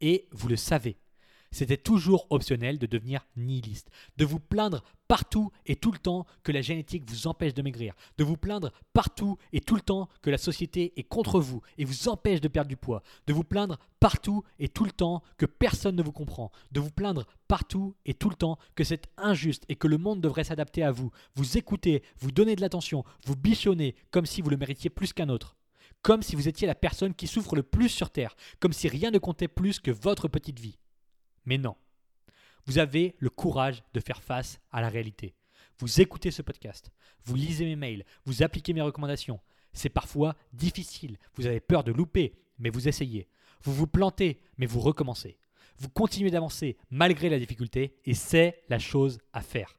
Et vous le savez, c'était toujours optionnel de devenir nihiliste, de vous plaindre partout et tout le temps que la génétique vous empêche de maigrir, de vous plaindre partout et tout le temps que la société est contre vous et vous empêche de perdre du poids, de vous plaindre partout et tout le temps que personne ne vous comprend, de vous plaindre partout et tout le temps que c'est injuste et que le monde devrait s'adapter à vous, vous écouter, vous donner de l'attention, vous bichonner comme si vous le méritiez plus qu'un autre comme si vous étiez la personne qui souffre le plus sur Terre, comme si rien ne comptait plus que votre petite vie. Mais non. Vous avez le courage de faire face à la réalité. Vous écoutez ce podcast, vous lisez mes mails, vous appliquez mes recommandations. C'est parfois difficile, vous avez peur de louper, mais vous essayez. Vous vous plantez, mais vous recommencez. Vous continuez d'avancer malgré la difficulté, et c'est la chose à faire.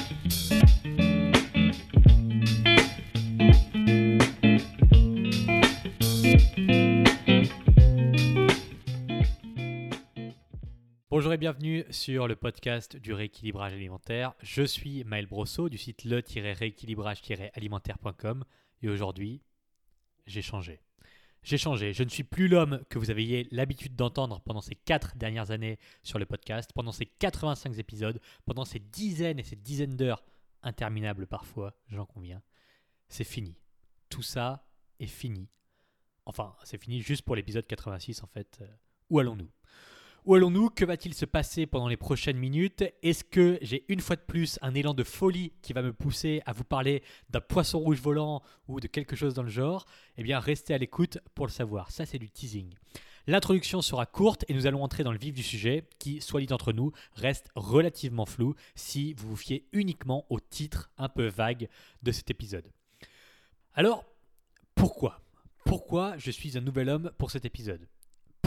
Bonjour et bienvenue sur le podcast du rééquilibrage alimentaire. Je suis Maël Brosseau du site le-rééquilibrage-alimentaire.com et aujourd'hui, j'ai changé. J'ai changé. Je ne suis plus l'homme que vous aviez l'habitude d'entendre pendant ces quatre dernières années sur le podcast, pendant ces 85 épisodes, pendant ces dizaines et ces dizaines d'heures interminables parfois, j'en conviens. C'est fini. Tout ça est fini. Enfin, c'est fini juste pour l'épisode 86 en fait. Euh, où allons-nous? Où allons-nous? Que va-t-il se passer pendant les prochaines minutes? Est-ce que j'ai une fois de plus un élan de folie qui va me pousser à vous parler d'un poisson rouge volant ou de quelque chose dans le genre? Eh bien, restez à l'écoute pour le savoir. Ça, c'est du teasing. L'introduction sera courte et nous allons entrer dans le vif du sujet qui, soit dit entre nous, reste relativement flou si vous vous fiez uniquement au titre un peu vague de cet épisode. Alors, pourquoi? Pourquoi je suis un nouvel homme pour cet épisode?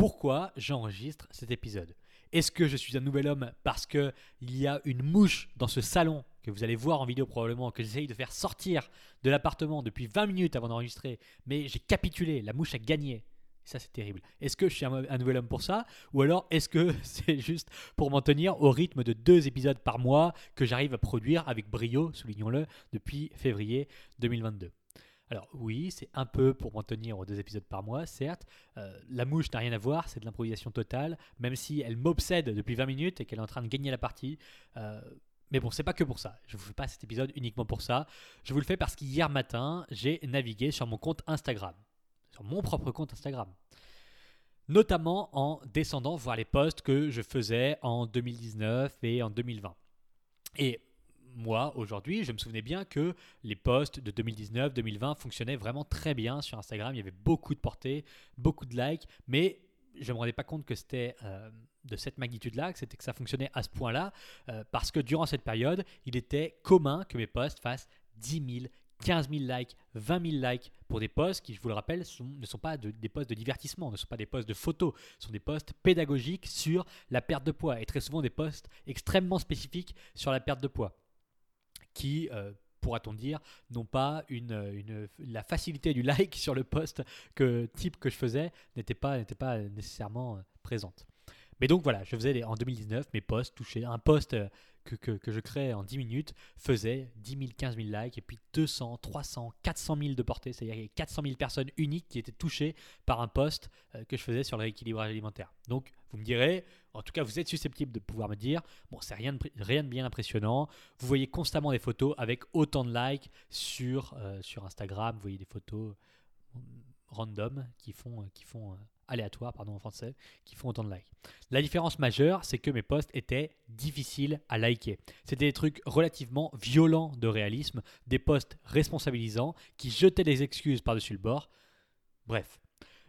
Pourquoi j'enregistre cet épisode. Est-ce que je suis un nouvel homme parce qu'il y a une mouche dans ce salon que vous allez voir en vidéo probablement, que j'essaye de faire sortir de l'appartement depuis 20 minutes avant d'enregistrer, mais j'ai capitulé, la mouche a gagné. ça, c'est terrible. Est-ce que je suis un, nouvel homme pour ça? Ou alors est-ce que c'est juste pour m'en tenir au rythme de deux épisodes par mois que j'arrive à produire avec brio, soulignons-le, depuis février 2022 alors oui, c'est un peu pour m'en tenir aux deux épisodes par mois, certes. Euh, la mouche n'a rien à voir, c'est de l'improvisation totale, même si elle m'obsède depuis 20 minutes et qu'elle est en train de gagner la partie. Euh, mais bon, c'est pas que pour ça. Je vous fais pas cet épisode uniquement pour ça. Je vous le fais parce qu'hier matin, j'ai navigué sur mon compte Instagram, sur mon propre compte Instagram. Notamment en descendant voir les posts que je faisais en 2019 et en 2020. Et moi, aujourd'hui, je me souvenais bien que les posts de 2019-2020 fonctionnaient vraiment très bien sur Instagram. Il y avait beaucoup de portées, beaucoup de likes, mais je ne me rendais pas compte que c'était euh, de cette magnitude-là, que, que ça fonctionnait à ce point-là, euh, parce que durant cette période, il était commun que mes posts fassent 10 000, 15 000 likes, 20 000 likes pour des posts qui, je vous le rappelle, ne sont pas des posts de divertissement, ne sont pas des posts de photos, sont des posts pédagogiques sur la perte de poids et très souvent des posts extrêmement spécifiques sur la perte de poids qui, euh, pourra-t-on dire, n'ont pas une, la facilité du like sur le post que type que je faisais n'était pas, pas nécessairement euh, présente. Mais donc voilà, je faisais en 2019 mes posts touchés. Un post euh, que, que, je créais en 10 minutes faisait 10 000, 15 000 likes et puis 200, 300, 400 000 de portée. C'est-à-dire qu'il y avait 400 000 personnes uniques qui étaient touchées par un post que je faisais sur le rééquilibrage alimentaire. Donc vous me direz, en tout cas, vous êtes susceptible de pouvoir me dire, bon, c'est rien de, rien de bien impressionnant. Vous voyez constamment des photos avec autant de likes sur, euh, sur Instagram. Vous voyez des photos euh, random qui font, euh, qui font aléatoires, pardon en français, qui font autant de likes. La différence majeure, c'est que mes posts étaient difficiles à liker. C'était des trucs relativement violents de réalisme, des posts responsabilisants qui jetaient des excuses par-dessus le bord. Bref,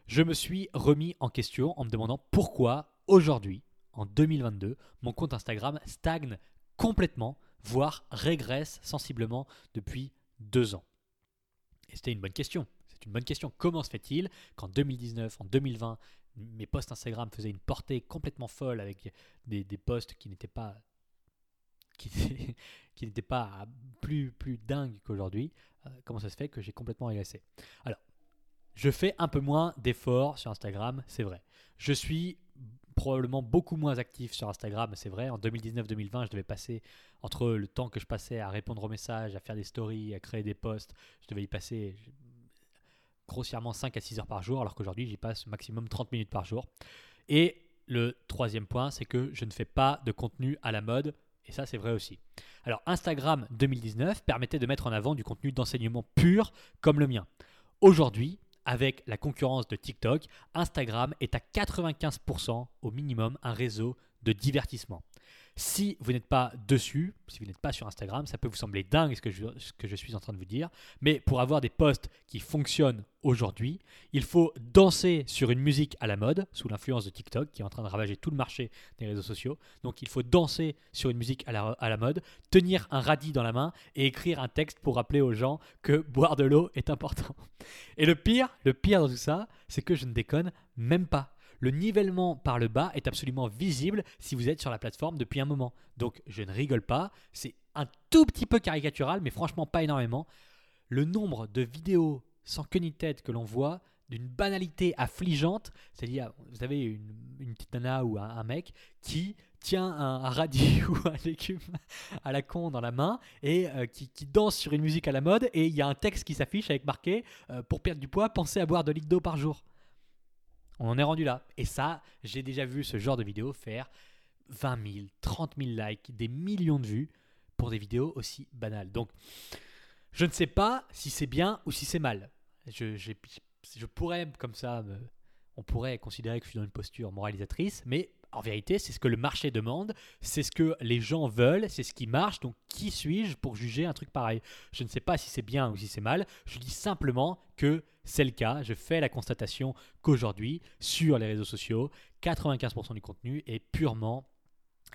je me suis remis en question en me demandant pourquoi aujourd'hui en 2022, mon compte Instagram stagne complètement, voire régresse sensiblement depuis deux ans. Et c'était une bonne question. C'est une bonne question. Comment se fait-il qu'en 2019, en 2020, mes posts Instagram faisaient une portée complètement folle avec des, posts qui n'étaient pas qui, n'était pas plus, plus dingue qu'aujourd'hui, euh, comment ça se fait que j'ai complètement régressé? Alors, je fais un peu moins d'efforts sur Instagram, c'est vrai. Je suis probablement beaucoup moins actif sur Instagram, c'est vrai. En 2019-2020, je devais passer, entre le temps que je passais à répondre aux messages, à faire des stories, à créer des posts, je devais y passer grossièrement 5 à 6 heures par jour, alors qu'aujourd'hui, j'y passe maximum 30 minutes par jour. Et le troisième point, c'est que je ne fais pas de contenu à la mode, et ça, c'est vrai aussi. Alors, Instagram 2019 permettait de mettre en avant du contenu d'enseignement pur comme le mien. Aujourd'hui, avec la concurrence de TikTok, Instagram est à 95% au minimum un réseau de divertissement. Si vous n'êtes pas dessus, si vous n'êtes pas sur Instagram, ça peut vous sembler dingue ce que, je, suis en train de vous dire, mais pour avoir des posts qui fonctionnent aujourd'hui, il faut danser sur une musique à la mode, sous l'influence de TikTok, qui est en train de ravager tout le marché des réseaux sociaux. Donc il faut danser sur une musique à la, à la mode, tenir un radis dans la main et écrire un texte pour rappeler aux gens que boire de l'eau est important. Et le pire, le pire dans tout ça, c'est que je ne déconne même pas le nivellement par le bas est absolument visible si vous êtes sur la plateforme depuis un moment. Donc je ne rigole pas, c'est un tout petit peu caricatural, mais franchement pas énormément. Le nombre de vidéos sans queue ni tête que l'on voit, d'une banalité affligeante, c'est-à-dire, vous avez une, petite nana ou un, mec qui tient un, radis ou un légume à la con dans la main et euh, qui, danse sur une musique à la mode et il y a un texte qui s'affiche avec marqué euh, pour perdre du poids, pensez à boire 2 litres d'eau par jour. On en est rendu là. Et ça, j'ai déjà vu ce genre de vidéo faire 20 000, 30 000 likes, des millions de vues pour des vidéos aussi banales. Donc, je ne sais pas si c'est bien ou si c'est mal. Je, je, pourrais, comme ça, on pourrait considérer que je suis dans une posture moralisatrice, mais en vérité, c'est ce que le marché demande, c'est ce que les gens veulent, c'est ce qui marche. Donc, qui suis-je pour juger un truc pareil? Je ne sais pas si c'est bien ou si c'est mal. Je dis simplement que c'est le cas. Je fais la constatation qu'aujourd'hui, sur les réseaux sociaux, 95% du contenu est purement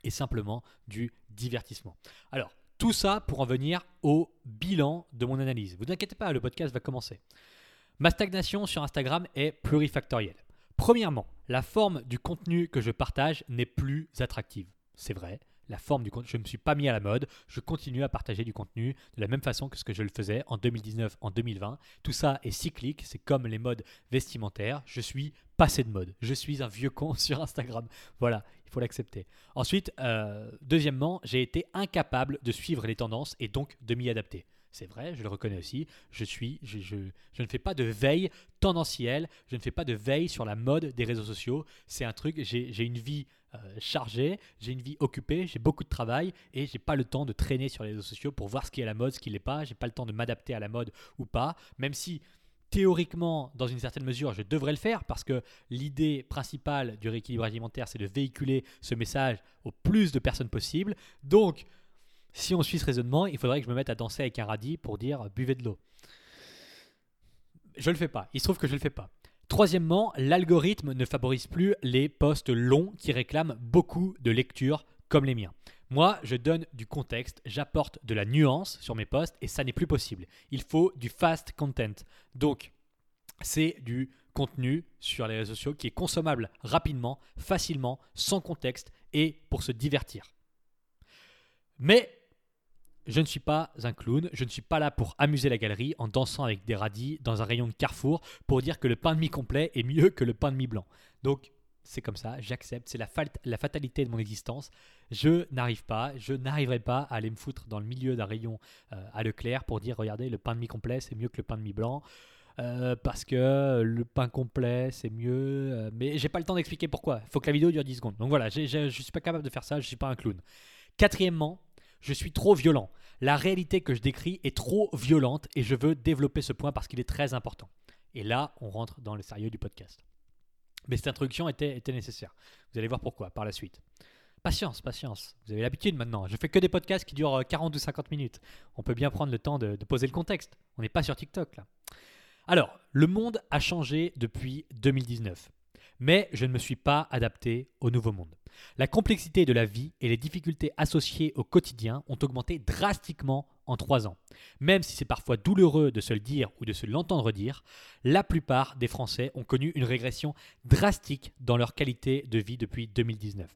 et simplement du divertissement. Alors, tout ça pour en venir au bilan de mon analyse. Vous inquiétez pas, le podcast va commencer. Ma stagnation sur Instagram est plurifactorielle. Premièrement, la forme du contenu que je partage n'est plus attractive. C'est vrai, la forme du contenu, je ne me suis pas mis à la mode, je continue à partager du contenu de la même façon que ce que je le faisais en 2019, en 2020. Tout ça est cyclique, c'est comme les modes vestimentaires, je suis passé de mode, je suis un vieux con sur Instagram. Voilà, il faut l'accepter. Ensuite, euh, deuxièmement, j'ai été incapable de suivre les tendances et donc de m'y adapter. C'est vrai, je le reconnais aussi. Je suis, je, je, ne fais pas de veille tendancielle. Je ne fais pas de veille sur la mode des réseaux sociaux. C'est un truc. J'ai une vie euh, chargée, j'ai une vie occupée, j'ai beaucoup de travail et j'ai pas le temps de traîner sur les réseaux sociaux pour voir ce qui est la mode, ce qui l'est pas. J'ai pas le temps de m'adapter à la mode ou pas. Même si théoriquement, dans une certaine mesure, je devrais le faire parce que l'idée principale du rééquilibrage alimentaire, c'est de véhiculer ce message au plus de personnes possible. Donc si on suit ce raisonnement, il faudrait que je me mette à danser avec un radis pour dire buvez de l'eau. Je ne le fais pas. Il se trouve que je ne le fais pas. Troisièmement, l'algorithme ne favorise plus les posts longs qui réclament beaucoup de lecture comme les miens. Moi, je donne du contexte, j'apporte de la nuance sur mes posts et ça n'est plus possible. Il faut du fast content. Donc, c'est du contenu sur les réseaux sociaux qui est consommable rapidement, facilement, sans contexte et pour se divertir. Mais je ne suis pas un clown, je ne suis pas là pour amuser la galerie en dansant avec des radis dans un rayon de carrefour pour dire que le pain de mie complet est mieux que le pain de mie blanc. Donc c'est comme ça, j'accepte, c'est la, fatalité de mon existence. Je n'arrive pas, je n'arriverai pas à aller me foutre dans le milieu d'un rayon euh, à Leclerc pour dire regardez, le pain de mie complet c'est mieux que le pain de mie blanc. Euh, parce que le pain complet c'est mieux, euh, mais j'ai pas le temps d'expliquer pourquoi. Faut que la vidéo dure 10 secondes. Donc voilà, je ne suis pas capable de faire ça, je suis pas un clown. Quatrièmement, je suis trop violent. La réalité que je décris est trop violente et je veux développer ce point parce qu'il est très important. Et là, on rentre dans le sérieux du podcast. Mais cette introduction était, nécessaire. Vous allez voir pourquoi par la suite. Patience, patience. Vous avez l'habitude maintenant. Je fais que des podcasts qui durent 40 ou 50 minutes. On peut bien prendre le temps de, de poser le contexte. On n'est pas sur TikTok là. Alors, le monde a changé depuis 2019 mais je ne me suis pas adapté au nouveau monde. La complexité de la vie et les difficultés associées au quotidien ont augmenté drastiquement en trois ans. Même si c'est parfois douloureux de se le dire ou de se l'entendre dire, la plupart des Français ont connu une régression drastique dans leur qualité de vie depuis 2019.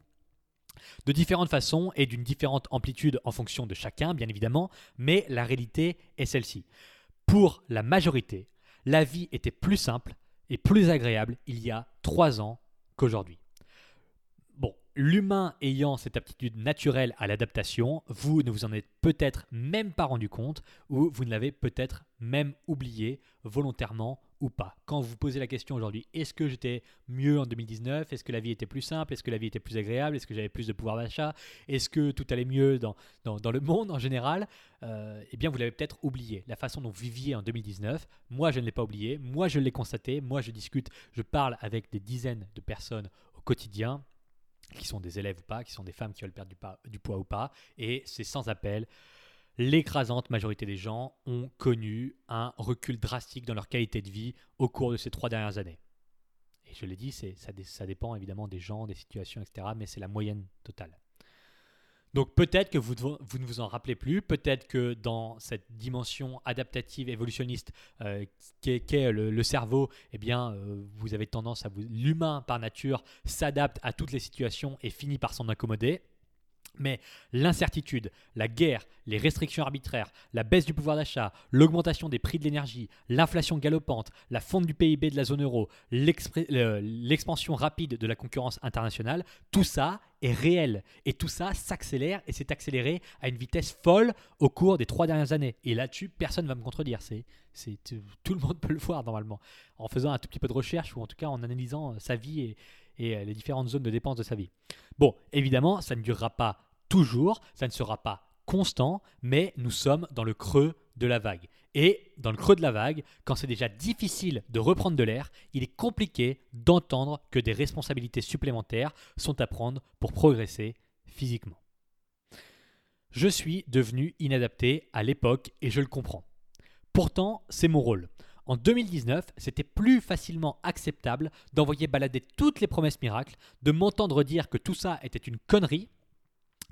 De différentes façons et d'une différente amplitude en fonction de chacun, bien évidemment, mais la réalité est celle-ci. Pour la majorité, la vie était plus simple et plus agréable il y a trois ans qu'aujourd'hui. Bon, l'humain ayant cette aptitude naturelle à l'adaptation, vous ne vous en êtes peut-être même pas rendu compte ou vous ne l'avez peut-être même oublié volontairement ou pas. Quand vous vous posez la question aujourd'hui, est-ce que j'étais mieux en 2019 Est-ce que la vie était plus simple? Est-ce que la vie était plus agréable? Est-ce que j'avais plus de pouvoir d'achat? Est-ce que tout allait mieux dans, dans, le monde en général? Euh, Eh bien, vous l'avez peut-être oublié. La façon dont vous viviez en 2019, moi je ne l'ai pas oublié, moi je l'ai constaté, moi je discute, je parle avec des dizaines de personnes au quotidien qui sont des élèves ou pas, qui sont des femmes qui veulent perdre du, du poids ou pas, et c'est sans appel l'écrasante majorité des gens ont connu un recul drastique dans leur qualité de vie au cours de ces trois dernières années. Et je l'ai dit, ça, ça dépend évidemment des gens, des situations, etc., mais c'est la moyenne totale. Donc peut-être que vous, ne vous en rappelez plus, peut-être que dans cette dimension adaptative, évolutionniste euh, qu'est le, cerveau, eh bien, euh, vous avez tendance à vous... L'humain, par nature, s'adapte à toutes les situations et finit par s'en accommoder. Mais l'incertitude, la guerre, les restrictions arbitraires, la baisse du pouvoir d'achat, l'augmentation des prix de l'énergie, l'inflation galopante, la fonte du PIB de la zone euro, l'expansion rapide de la concurrence internationale, tout ça est réel. Et tout ça s'accélère et s'est accéléré à une vitesse folle au cours des trois dernières années. Et là-dessus, personne ne va me contredire. C'est, tout le monde peut le voir normalement. En faisant un tout petit peu de recherche ou en tout cas en analysant sa vie et, et euh, les différentes zones de dépenses de sa vie. Bon, évidemment, ça ne durera pas toujours, ça ne sera pas constant, mais nous sommes dans le creux de la vague. Et dans le creux de la vague, quand c'est déjà difficile de reprendre de l'air, il est compliqué d'entendre que des responsabilités supplémentaires sont à prendre pour progresser physiquement. Je suis devenu inadapté à l'époque et je le comprends. Pourtant, c'est mon rôle. En 2019, c'était plus facilement acceptable d'envoyer balader toutes les promesses miracles, de m'entendre dire que tout ça était une connerie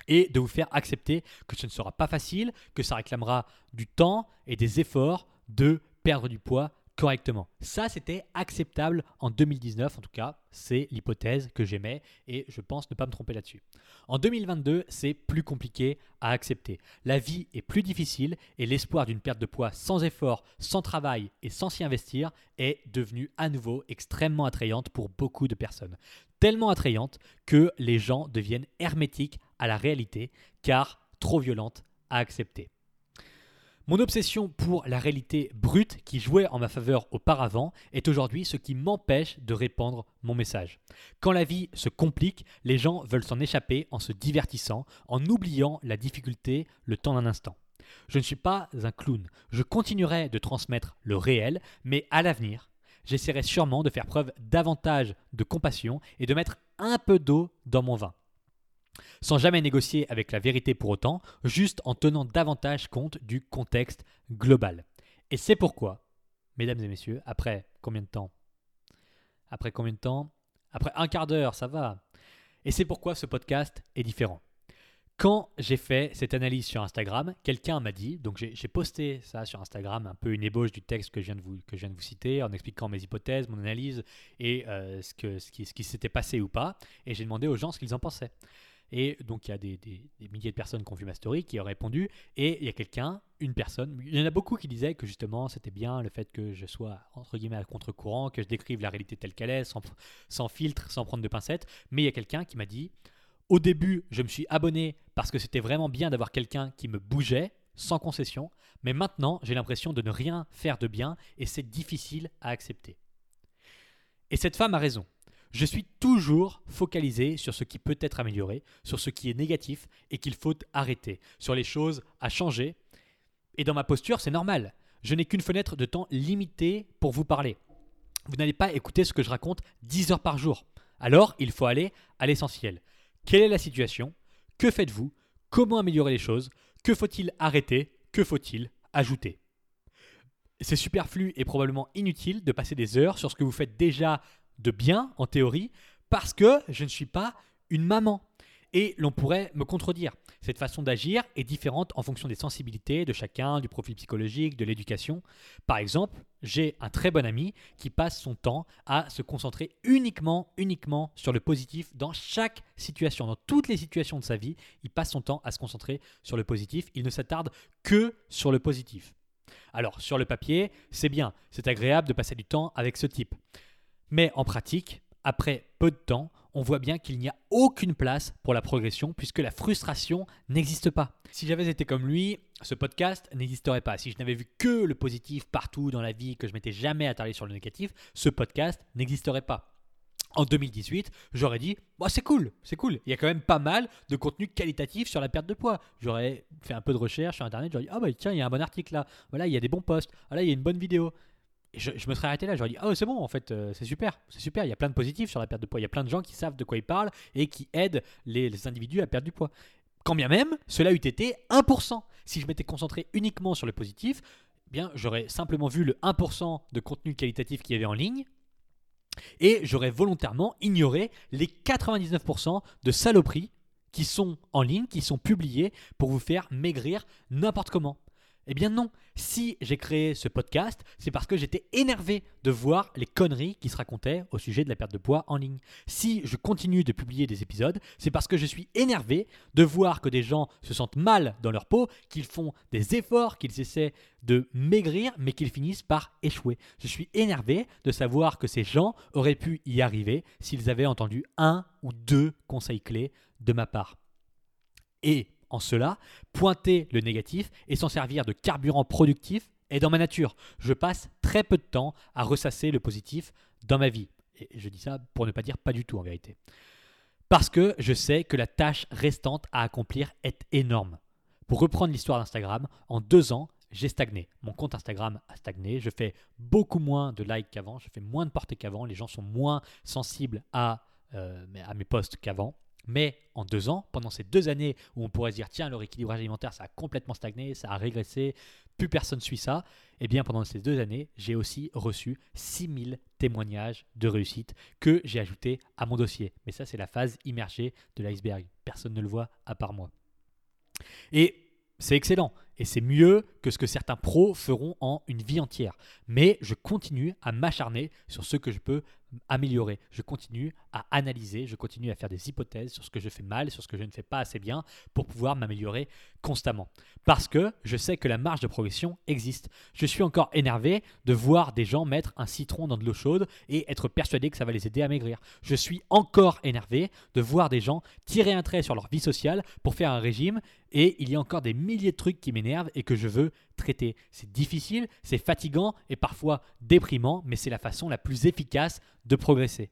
et de vous faire accepter que ce ne sera pas facile, que ça réclamera du temps et des efforts de perdre du poids correctement. Ça, c'était acceptable en 2019, en tout cas, c'est l'hypothèse que j'aimais et je pense ne pas me tromper là-dessus. En 2022, c'est plus compliqué à accepter. La vie est plus difficile et l'espoir d'une perte de poids sans effort, sans travail et sans s'y investir est devenu à nouveau extrêmement attrayante pour beaucoup de personnes. Tellement attrayante que les gens deviennent hermétiques à la réalité car trop violente à accepter. Mon obsession pour la réalité brute qui jouait en ma faveur auparavant est aujourd'hui ce qui m'empêche de répandre mon message. Quand la vie se complique, les gens veulent s'en échapper en se divertissant, en oubliant la difficulté le temps d'un instant. Je ne suis pas un clown, je continuerai de transmettre le réel, mais à l'avenir, j'essaierai sûrement de faire preuve davantage de compassion et de mettre un peu d'eau dans mon vin sans jamais négocier avec la vérité pour autant, juste en tenant davantage compte du contexte global. Et c'est pourquoi, mesdames et messieurs, après combien de temps? Après combien de temps? Après un quart d'heure, ça va. Et c'est pourquoi ce podcast est différent. Quand j'ai fait cette analyse sur Instagram, quelqu'un m'a dit, donc j'ai posté ça sur Instagram, un peu une ébauche du texte que je viens de vous, que je viens de vous citer, en expliquant mes hypothèses, mon analyse et euh, ce, que, ce qui, ce qui s'était passé ou pas, et j'ai demandé aux gens ce qu'ils en pensaient. Et donc, il y a des, milliers de personnes qui ont vu ma story, qui ont répondu. Et il y a quelqu'un, une personne, il y en a beaucoup qui disaient que justement, c'était bien le fait que je sois, entre guillemets, à contre-courant, que je décrive la réalité telle qu'elle est, sans, sans filtre, sans prendre de pincettes. Mais il y a quelqu'un qui m'a dit, au début, je me suis abonné parce que c'était vraiment bien d'avoir quelqu'un qui me bougeait, sans concession. Mais maintenant, j'ai l'impression de ne rien faire de bien et c'est difficile à accepter. Et cette femme a raison. Je suis toujours focalisé sur ce qui peut être amélioré, sur ce qui est négatif et qu'il faut arrêter, sur les choses à changer. Et dans ma posture, c'est normal. Je n'ai qu'une fenêtre de temps limitée pour vous parler. Vous n'allez pas écouter ce que je raconte 10 heures par jour. Alors, il faut aller à l'essentiel. Quelle est la situation? Que faites-vous? Comment améliorer les choses? Que faut-il arrêter? Que faut-il ajouter? C'est superflu et probablement inutile de passer des heures sur ce que vous faites déjà de bien, en théorie, parce que je ne suis pas une maman. Et l'on pourrait me contredire. Cette façon d'agir est différente en fonction des sensibilités de chacun, du profil psychologique, de l'éducation. Par exemple, j'ai un très bon ami qui passe son temps à se concentrer uniquement, uniquement sur le positif dans chaque situation, dans toutes les situations de sa vie. Il passe son temps à se concentrer sur le positif. Il ne s'attarde que sur le positif. Alors, sur le papier, c'est bien, c'est agréable de passer du temps avec ce type. Mais en pratique, après peu de temps, on voit bien qu'il n'y a aucune place pour la progression puisque la frustration n'existe pas. Si j'avais été comme lui, ce podcast n'existerait pas. Si je n'avais vu que le positif partout dans la vie, que je m'étais jamais attardé sur le négatif, ce podcast n'existerait pas. En 2018, j'aurais dit bah, c'est cool, c'est cool. Il y a quand même pas mal de contenu qualitatif sur la perte de poids. J'aurais fait un peu de recherche sur internet, j'aurais dit ah bah tiens, il y a un bon article là. Voilà, il y a des bons posts. Voilà, il y a une bonne vidéo je, me serais arrêté là, j'aurais dit Ah, c'est bon, en fait, euh, c'est super, c'est super. Il y a plein de positifs sur la perte de poids. Il y a plein de gens qui savent de quoi ils parlent et qui aident les, individus à perdre du poids. Quand bien même, cela eût été 1%. Si je m'étais concentré uniquement sur le positif, eh bien, j'aurais simplement vu le 1% de contenu qualitatif qu'il y avait en ligne et j'aurais volontairement ignoré les 99% de saloperies qui sont en ligne, qui sont publiées pour vous faire maigrir n'importe comment. Eh bien non, si j'ai créé ce podcast, c'est parce que j'étais énervé de voir les conneries qui se racontaient au sujet de la perte de poids en ligne. Si je continue de publier des épisodes, c'est parce que je suis énervé de voir que des gens se sentent mal dans leur peau, qu'ils font des efforts, qu'ils essaient de maigrir, mais qu'ils finissent par échouer. Je suis énervé de savoir que ces gens auraient pu y arriver s'ils avaient entendu un ou deux conseils clés de ma part. Et en cela, pointer le négatif et s'en servir de carburant productif est dans ma nature. Je passe très peu de temps à ressasser le positif dans ma vie. Et je dis ça pour ne pas dire pas du tout en vérité. Parce que je sais que la tâche restante à accomplir est énorme. Pour reprendre l'histoire d'Instagram, en deux ans, j'ai stagné. Mon compte Instagram a stagné. Je fais beaucoup moins de likes qu'avant. Je fais moins de portées qu'avant. Les gens sont moins sensibles à, euh, à mes posts qu'avant. Mais en deux ans, pendant ces deux années où on pourrait se dire tiens, le rééquilibrage alimentaire, ça a complètement stagné, ça a régressé, plus personne suit ça, eh bien pendant ces deux années, j'ai aussi reçu 6000 témoignages de réussite que j'ai ajoutés à mon dossier. Mais ça, c'est la phase immergée de l'iceberg. Personne ne le voit à part moi. Et c'est excellent et c'est mieux que ce que certains pros feront en une vie entière. Mais je continue à m'acharner sur ce que je peux améliorer. Je continue à analyser, je continue à faire des hypothèses sur ce que je fais mal, sur ce que je ne fais pas assez bien pour pouvoir m'améliorer constamment. Parce que je sais que la marge de progression existe. Je suis encore énervé de voir des gens mettre un citron dans de l'eau chaude et être persuadé que ça va les aider à maigrir. Je suis encore énervé de voir des gens tirer un trait sur leur vie sociale pour faire un régime et il y a encore des milliers de trucs qui m'énervent et que je veux traiter. C'est difficile, c'est fatigant et parfois déprimant, mais c'est la façon la plus efficace de progresser.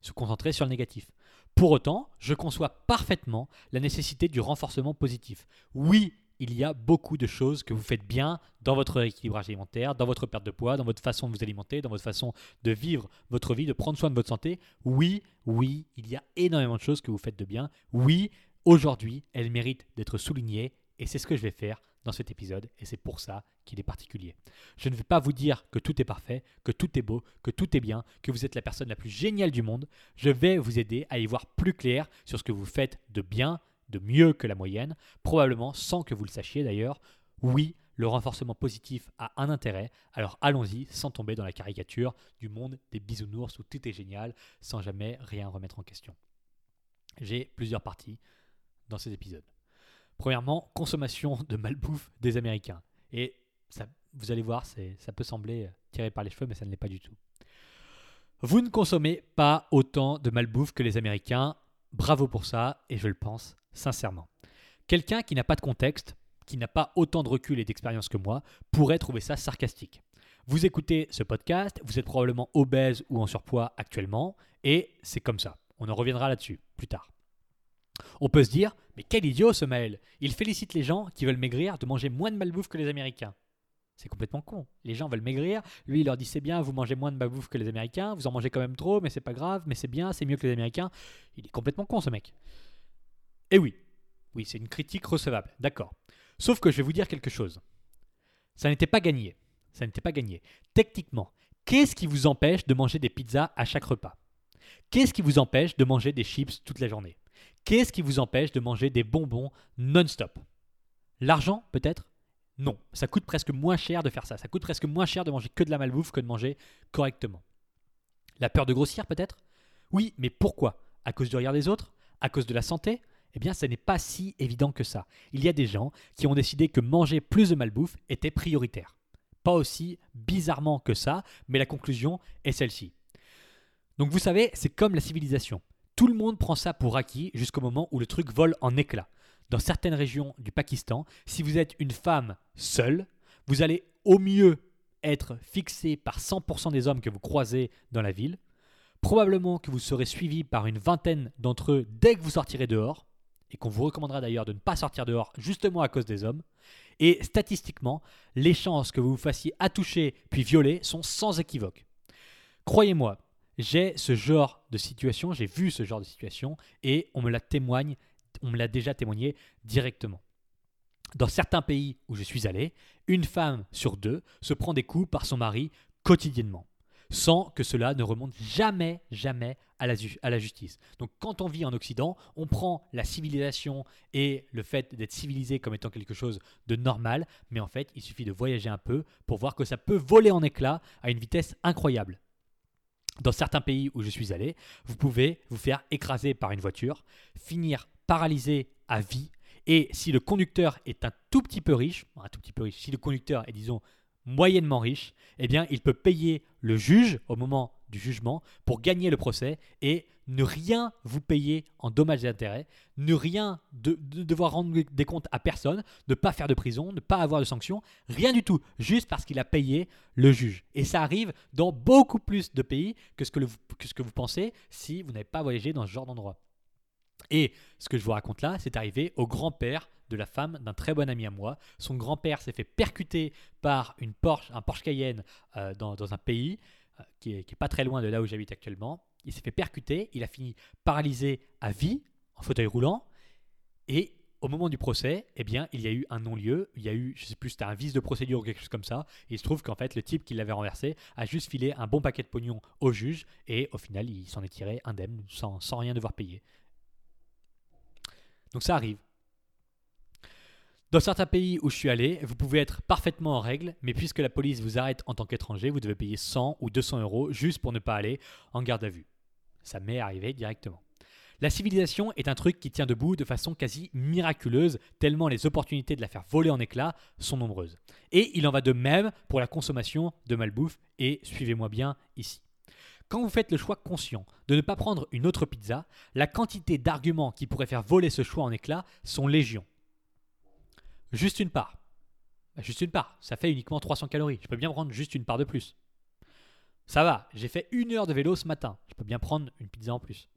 Se concentrer sur le négatif. Pour autant, je conçois parfaitement la nécessité du renforcement positif. Oui, il y a beaucoup de choses que vous faites bien dans votre équilibrage alimentaire, dans votre perte de poids, dans votre façon de vous alimenter, dans votre façon de vivre votre vie, de prendre soin de votre santé. Oui, oui, il y a énormément de choses que vous faites de bien. Oui, aujourd'hui, elles méritent d'être soulignées et c'est ce que je vais faire dans cet épisode et c'est pour ça qu'il est particulier. Je ne vais pas vous dire que tout est parfait, que tout est beau, que tout est bien, que vous êtes la personne la plus géniale du monde. Je vais vous aider à y voir plus clair sur ce que vous faites de bien, de mieux que la moyenne, probablement sans que vous le sachiez d'ailleurs. Oui, le renforcement positif a un intérêt, alors allons-y sans tomber dans la caricature du monde des bisounours où tout est génial sans jamais rien remettre en question. J'ai plusieurs parties dans ces épisodes. Premièrement, consommation de malbouffe des Américains. Et ça, vous allez voir, ça peut sembler euh, tiré par les cheveux, mais ça ne l'est pas du tout. Vous ne consommez pas autant de malbouffe que les Américains. Bravo pour ça, et je le pense sincèrement. Quelqu'un qui n'a pas de contexte, qui n'a pas autant de recul et d'expérience que moi, pourrait trouver ça sarcastique. Vous écoutez ce podcast, vous êtes probablement obèse ou en surpoids actuellement, et c'est comme ça. On en reviendra là-dessus plus tard. On peut se dire, mais quel idiot ce Maël Il félicite les gens qui veulent maigrir de manger moins de malbouffe que les Américains. C'est complètement con. Les gens veulent maigrir, lui il leur dit c'est bien, vous mangez moins de malbouffe que les Américains, vous en mangez quand même trop, mais c'est pas grave, mais c'est bien, c'est mieux que les Américains. Il est complètement con ce mec. Et oui, oui, c'est une critique recevable, d'accord. Sauf que je vais vous dire quelque chose. Ça n'était pas gagné. Ça n'était pas gagné. Techniquement, qu'est-ce qui vous empêche de manger des pizzas à chaque repas? Qu'est-ce qui vous empêche de manger des chips toute la journée? Qu'est-ce qui vous empêche de manger des bonbons non-stop? L'argent, peut-être? Non. Ça coûte presque moins cher de faire ça. Ça coûte presque moins cher de manger que de la malbouffe que de manger correctement. La peur de grossir, peut-être? Oui, mais pourquoi? À cause du regard des autres? À cause de la santé? Eh bien, ce n'est pas si évident que ça. Il y a des gens qui ont décidé que manger plus de malbouffe était prioritaire. Pas aussi bizarrement que ça, mais la conclusion est celle-ci. Donc vous savez, c'est comme la civilisation. Tout le monde prend ça pour acquis jusqu'au moment où le truc vole en éclats. Dans certaines régions du Pakistan, si vous êtes une femme seule, vous allez au mieux être fixé par 100% des hommes que vous croisez dans la ville. Probablement que vous serez suivi par une vingtaine d'entre eux dès que vous sortirez dehors et qu'on vous recommandera d'ailleurs de ne pas sortir dehors justement à cause des hommes. Et statistiquement, les chances que vous vous fassiez attoucher puis violer sont sans équivoque. Croyez-moi, j'ai ce genre de situation, j'ai vu ce genre de situation et on me la témoigne, on me l'a déjà témoigné directement. Dans certains pays où je suis allé, une femme sur deux se prend des coups par son mari quotidiennement sans que cela ne remonte jamais, jamais à la, à la, justice. Donc quand on vit en Occident, on prend la civilisation et le fait d'être civilisé comme étant quelque chose de normal, mais en fait, il suffit de voyager un peu pour voir que ça peut voler en éclats à une vitesse incroyable. Dans certains pays où je suis allé, vous pouvez vous faire écraser par une voiture, finir paralysé à vie, et si le conducteur est un tout petit peu riche, un tout petit peu riche, si le conducteur est disons moyennement riche, eh bien, il peut payer le juge au moment du jugement pour gagner le procès et ne rien vous payer en dommages et intérêts, ne rien de, devoir rendre des comptes à personne, ne pas faire de prison, ne pas avoir de sanctions, rien du tout, juste parce qu'il a payé le juge. Et ça arrive dans beaucoup plus de pays que ce que, que, vous pensez si vous n'avez pas voyagé dans ce genre d'endroit. Et ce que je vous raconte là, c'est arrivé au grand-père de la femme d'un très bon ami à moi. Son grand-père s'est fait percuter par une Porsche, un Porsche Cayenne euh, dans, un pays euh, qui, est, pas très loin de là où j'habite actuellement. Il s'est fait percuter, il a fini paralysé à vie, en fauteuil roulant, et au moment du procès, eh bien, il y a eu un non-lieu, il y a eu, je sais plus, c'était un vice de procédure ou quelque chose comme ça, et il se trouve qu'en fait, le type qui l'avait renversé a juste filé un bon paquet de pognon au juge, et au final, il s'en est tiré indemne, sans, sans rien devoir payer. Donc ça arrive. Dans certains pays où je suis allé, vous pouvez être parfaitement en règle, mais puisque la police vous arrête en tant qu'étranger, vous devez payer 100 ou 200 euros juste pour ne pas aller en garde à vue. Ça m'est arrivé directement. La civilisation est un truc qui tient debout de façon quasi miraculeuse, tellement les opportunités de la faire voler en éclats sont nombreuses. Et il en va de même pour la consommation de malbouffe, et suivez-moi bien ici. Quand vous faites le choix conscient de ne pas prendre une autre pizza, la quantité d'arguments qui pourraient faire voler ce choix en éclats sont légion. Juste une part. Bah, juste une part. Ça fait uniquement 300 calories. Je peux bien prendre juste une part de plus. Ça va, j'ai fait une heure de vélo ce matin. Je peux bien prendre une pizza en plus.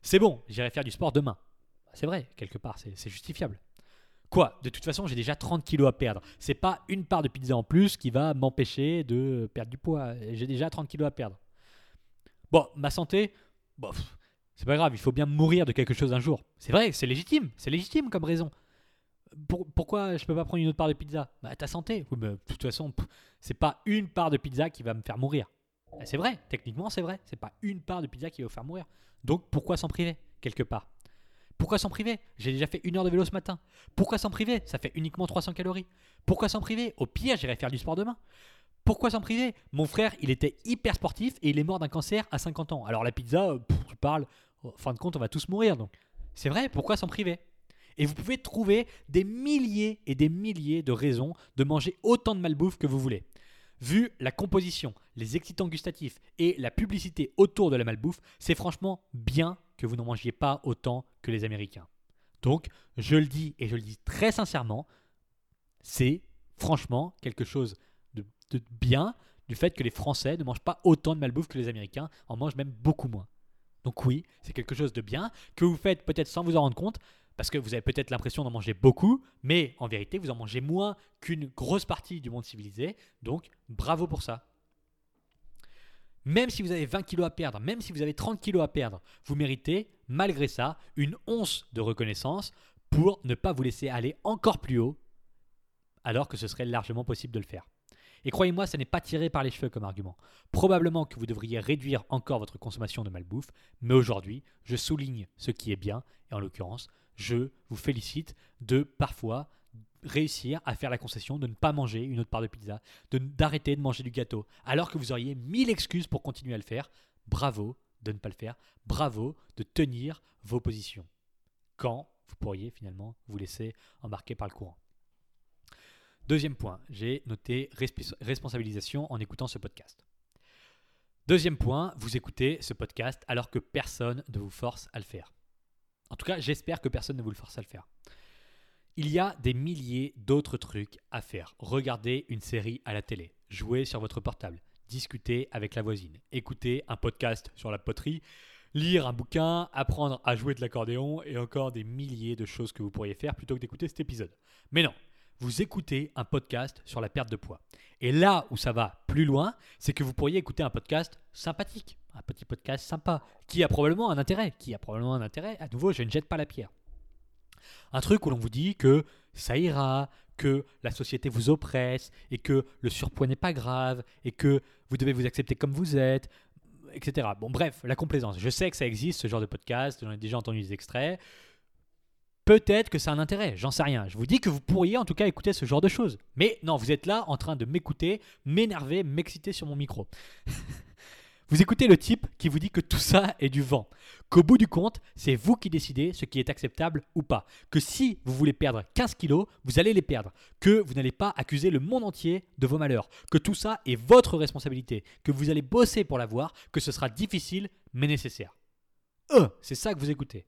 C'est bon, j'irai faire du sport demain. Bah, c'est vrai, quelque part, c'est justifiable. Quoi? De toute façon, j'ai déjà 30 kilos à perdre. C'est pas une part de pizza en plus qui va m'empêcher de perdre du poids. J'ai déjà 30 kilos à perdre. Bon, ma santé, bon, c'est pas grave, il faut bien mourir de quelque chose un jour. C'est vrai, c'est légitime, c'est légitime comme raison pourquoi je peux pas prendre une autre part de pizza? Bah ta santé. de toute façon, c'est pas une part de pizza qui va me faire mourir. Bah, c'est vrai, techniquement c'est vrai. C'est pas une part de pizza qui va vous faire mourir. Donc pourquoi s'en priver quelque part? Pourquoi s'en priver? J'ai déjà fait une heure de vélo ce matin. Pourquoi s'en priver? Ça fait uniquement 300 calories. Pourquoi s'en priver? Au pire, j'irai faire du sport demain. Pourquoi s'en priver? Mon frère, il était hyper sportif et il est mort d'un cancer à 50 ans. Alors la pizza, tu parles, en fin de compte, on va tous mourir. Donc c'est vrai, pourquoi s'en priver? Et vous pouvez trouver des milliers et des milliers de raisons de manger autant de malbouffe que vous voulez. Vu la composition, les excitants gustatifs et la publicité autour de la malbouffe, c'est franchement bien que vous n'en mangiez pas autant que les Américains. Donc, je le dis et je le dis très sincèrement, c'est franchement quelque chose de, bien du fait que les Français ne mangent pas autant de malbouffe que les Américains, en mangent même beaucoup moins. Donc oui, c'est quelque chose de bien que vous faites peut-être sans vous en rendre compte, parce que vous avez peut-être l'impression d'en manger beaucoup, mais en vérité, vous en mangez moins qu'une grosse partie du monde civilisé. Donc, bravo pour ça. Même si vous avez 20 kilos à perdre, même si vous avez 30 kilos à perdre, vous méritez, malgré ça, une once de reconnaissance pour ne pas vous laisser aller encore plus haut, alors que ce serait largement possible de le faire. Et croyez-moi, ça n'est pas tiré par les cheveux comme argument. Probablement que vous devriez réduire encore votre consommation de malbouffe, mais aujourd'hui, je souligne ce qui est bien, et en l'occurrence, je vous félicite de parfois réussir à faire la concession de ne pas manger une autre part de pizza, d'arrêter de manger du gâteau, alors que vous auriez mille excuses pour continuer à le faire. Bravo de ne pas le faire. Bravo de tenir vos positions. Quand vous pourriez finalement vous laisser embarquer par le courant. Deuxième point, j'ai noté responsabilisation en écoutant ce podcast. Deuxième point, vous écoutez ce podcast alors que personne ne vous force à le faire. En tout cas, j'espère que personne ne vous le force à le faire. Il y a des milliers d'autres trucs à faire. Regardez une série à la télé, jouer sur votre portable, discuter avec la voisine, écouter un podcast sur la poterie, lire un bouquin, apprendre à jouer de l'accordéon et encore des milliers de choses que vous pourriez faire plutôt que d'écouter cet épisode. Mais non, vous écoutez un podcast sur la perte de poids. Et là où ça va plus loin, c'est que vous pourriez écouter un podcast sympathique, un petit podcast sympa, qui a probablement un intérêt, qui a probablement un intérêt. À nouveau, je ne jette pas la pierre. Un truc où l'on vous dit que ça ira, que la société vous oppresse et que le surpoids n'est pas grave et que vous devez vous accepter comme vous êtes, etc. Bon, bref, la complaisance. Je sais que ça existe, ce genre de podcast, j'en ai déjà entendu des extraits. Peut-être que ça a un intérêt, j'en sais rien. Je vous dis que vous pourriez en tout cas écouter ce genre de choses. Mais non, vous êtes là en train de m'écouter, m'énerver, m'exciter sur mon micro. vous écoutez le type qui vous dit que tout ça est du vent. Qu'au bout du compte, c'est vous qui décidez ce qui est acceptable ou pas. Que si vous voulez perdre 15 kilos, vous allez les perdre. Que vous n'allez pas accuser le monde entier de vos malheurs. Que tout ça est votre responsabilité. Que vous allez bosser pour l'avoir. Que ce sera difficile mais nécessaire. Euh, c'est ça que vous écoutez.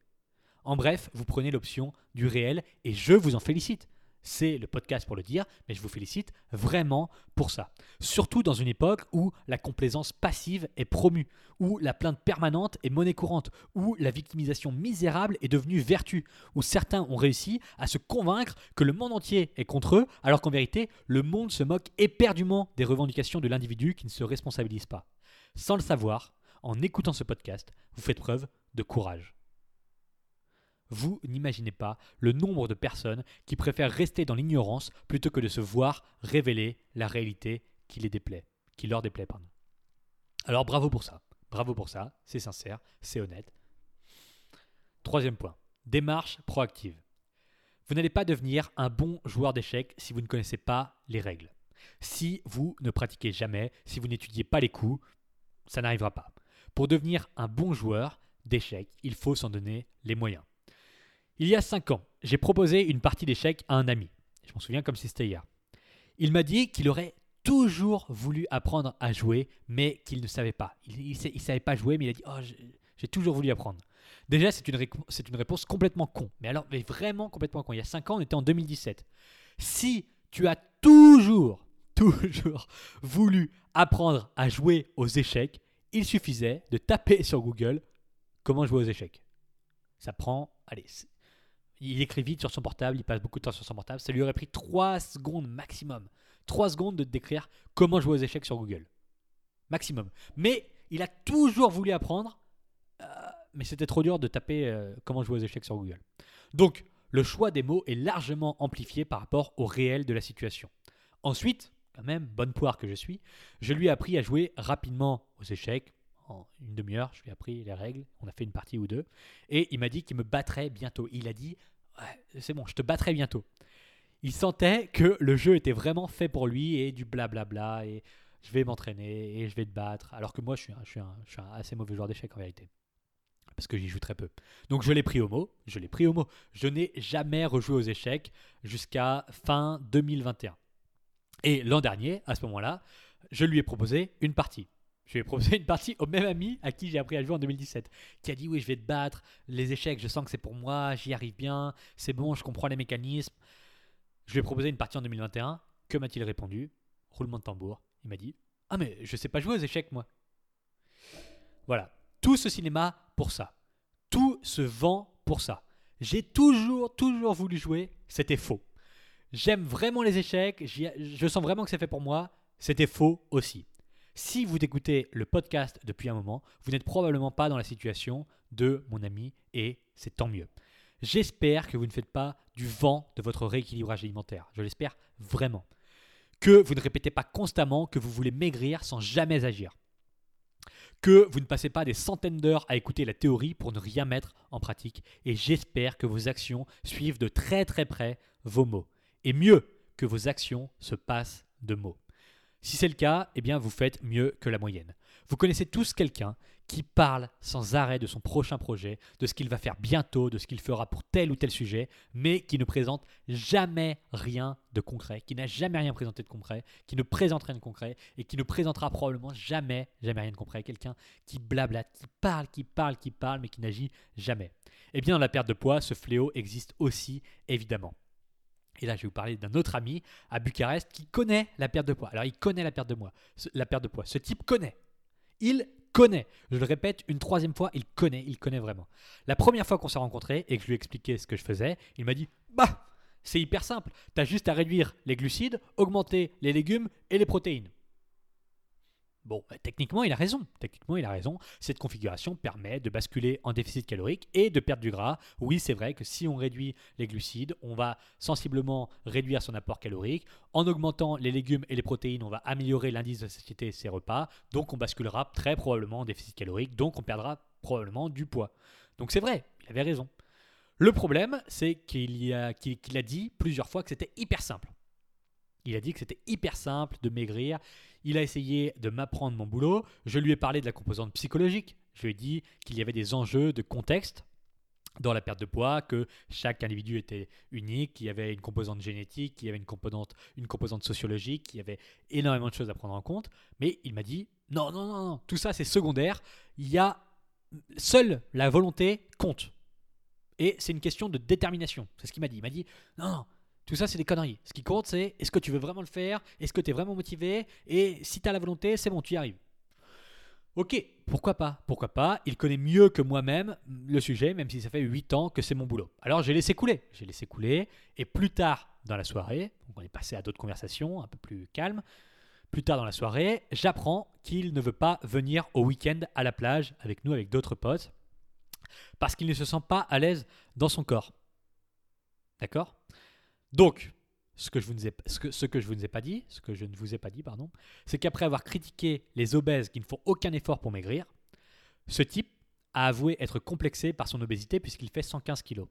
En bref, vous prenez l'option du réel et je vous en félicite. C'est le podcast pour le dire, mais je vous félicite vraiment pour ça. Surtout dans une époque où la complaisance passive est promue, où la plainte permanente est monnaie courante, où la victimisation misérable est devenue vertu, où certains ont réussi à se convaincre que le monde entier est contre eux, alors qu'en vérité, le monde se moque éperdument des revendications de l'individu qui ne se responsabilise pas. Sans le savoir, en écoutant ce podcast, vous faites preuve de courage. Vous n'imaginez pas le nombre de personnes qui préfèrent rester dans l'ignorance plutôt que de se voir révéler la réalité qui les déplaît, qui leur déplaît, pardon. Alors bravo pour ça. Bravo pour ça, c'est sincère, c'est honnête. Troisième point, démarche proactive. Vous n'allez pas devenir un bon joueur d'échecs si vous ne connaissez pas les règles. Si vous ne pratiquez jamais, si vous n'étudiez pas les coups, ça n'arrivera pas. Pour devenir un bon joueur d'échecs, il faut s'en donner les moyens. Il y a 5 ans, j'ai proposé une partie d'échecs à un ami. Je m'en souviens comme si c'était hier. Il m'a dit qu'il aurait toujours voulu apprendre à jouer, mais qu'il ne savait pas. Il ne savait pas jouer, mais il a dit Oh, j'ai toujours voulu apprendre. Déjà, c'est une, réponse complètement con. Mais alors, mais vraiment complètement con. Il y a 5 ans, on était en 2017. Si tu as toujours, toujours voulu apprendre à jouer aux échecs, il suffisait de taper sur Google comment jouer aux échecs. Ça prend, allez, il écrit vite sur son portable, il passe beaucoup de temps sur son portable. Ça lui aurait pris 3 secondes maximum. 3 secondes de décrire comment jouer aux échecs sur Google. Maximum. Mais il a toujours voulu apprendre, euh, mais c'était trop dur de taper euh, comment jouer aux échecs sur Google. Donc, le choix des mots est largement amplifié par rapport au réel de la situation. Ensuite, quand même, bonne poire que je suis, je lui ai appris à jouer rapidement aux échecs. En une demi-heure, je lui ai appris les règles. On a fait une partie ou deux. Et il m'a dit qu'il me battrait bientôt. Il a dit c'est bon, je te battrai bientôt. Il sentait que le jeu était vraiment fait pour lui et du blablabla et je vais m'entraîner et je vais te battre. Alors que moi, je suis un, je suis un, je suis un assez mauvais joueur d'échecs en vérité. Parce que j'y joue très peu. Donc je l'ai pris au mot. Je l'ai pris au mot. Je n'ai jamais rejoué aux échecs jusqu'à fin 2021. Et l'an dernier, à ce moment-là, je lui ai proposé une partie. Je lui ai proposé une partie au même ami à qui j'ai appris à jouer en 2017, qui a dit oui, je vais te battre, les échecs, je sens que c'est pour moi, j'y arrive bien, c'est bon, je comprends les mécanismes. Je lui ai proposé une partie en 2021. Que m'a-t-il répondu? Roulement de tambour. Il m'a dit Ah, mais je sais pas jouer aux échecs, moi. Voilà. Tout ce cinéma pour ça. Tout se vend pour ça. J'ai toujours, toujours voulu jouer. C'était faux. J'aime vraiment les échecs. Je sens vraiment que c'est fait pour moi. C'était faux aussi. Si vous écoutez le podcast depuis un moment, vous n'êtes probablement pas dans la situation de mon ami et c'est tant mieux. J'espère que vous ne faites pas du vent de votre rééquilibrage alimentaire. Je l'espère vraiment. que vous ne répétez pas constamment que vous voulez maigrir sans jamais agir, que vous ne passez pas des centaines d'heures à écouter la théorie pour ne rien mettre en pratique, et j'espère que vos actions suivent de très très près vos mots, et mieux que vos actions se passent de mots. Si c'est le cas, eh bien vous faites mieux que la moyenne. Vous connaissez tous quelqu'un qui parle sans arrêt de son prochain projet, de ce qu'il va faire bientôt, de ce qu'il fera pour tel ou tel sujet, mais qui ne présente jamais rien de concret, qui n'a jamais rien présenté de concret, qui ne présente rien de concret et qui ne présentera probablement jamais, jamais rien de concret. Quelqu'un qui blablate, qui parle, qui parle, qui parle, mais qui n'agit jamais. Eh bien, dans la perte de poids, ce fléau existe aussi, évidemment. Et là, je vais vous parler d'un autre ami à Bucarest qui connaît la perte de poids. Alors, il connaît la perte de, poids. Ce type connaît. Il connaît. Je le répète une troisième fois, il connaît, il connaît vraiment. La première fois qu'on s'est rencontrés et que je lui ai expliqué ce que je faisais, il m'a dit Bah, c'est hyper simple. T'as juste à réduire les glucides, augmenter les légumes et les protéines. Bon, bah, techniquement, il a raison. Techniquement, il a raison. Cette configuration permet de basculer en déficit calorique et de perdre du gras. Oui, c'est vrai que si on réduit les glucides, on va sensiblement réduire son apport calorique. En augmentant les légumes et les protéines, on va améliorer l'indice de satiété de ses repas. Donc, on basculera très probablement en déficit calorique. Donc, on perdra probablement du poids. Donc, c'est vrai, il avait raison. Le problème, c'est qu'il a dit plusieurs fois que c'était hyper simple. Il a dit que c'était hyper simple de maigrir. Il a essayé de m'apprendre mon boulot. Je lui ai parlé de la composante psychologique. Je lui ai dit qu'il y avait des enjeux de contexte dans la perte de poids, que chaque individu était unique, qu'il y avait une composante génétique, qu'il y avait une composante, une composante sociologique, qu'il y avait énormément de choses à prendre en compte. Mais il m'a dit non, non, non, non, tout ça c'est secondaire. Il y a seule la volonté compte. Et c'est une question de détermination. C'est ce qu'il m'a dit. Il m'a dit non, non, tout ça, c'est des conneries. Ce qui compte, c'est est-ce que tu veux vraiment le faire? Est-ce que tu es vraiment motivé? Et si tu as la volonté, c'est bon, tu y arrives. Ok, pourquoi pas? Pourquoi pas? Il connaît mieux que moi-même le sujet, même si ça fait 8 ans que c'est mon boulot. Alors j'ai laissé couler. J'ai laissé couler. Et plus tard dans la soirée, on est passé à d'autres conversations un peu plus calmes. Plus tard dans la soirée, j'apprends qu'il ne veut pas venir au week-end à la plage avec nous, avec d'autres potes, parce qu'il ne se sent pas à l'aise dans son corps. D'accord? Donc, ce que, je vous ce, que, je vous pas ce que je ne vous ai pas dit, pardon, c'est qu'après avoir critiqué les obèses qui ne font aucun effort pour maigrir, ce type a avoué être complexé par son obésité puisqu'il fait 115 kilos.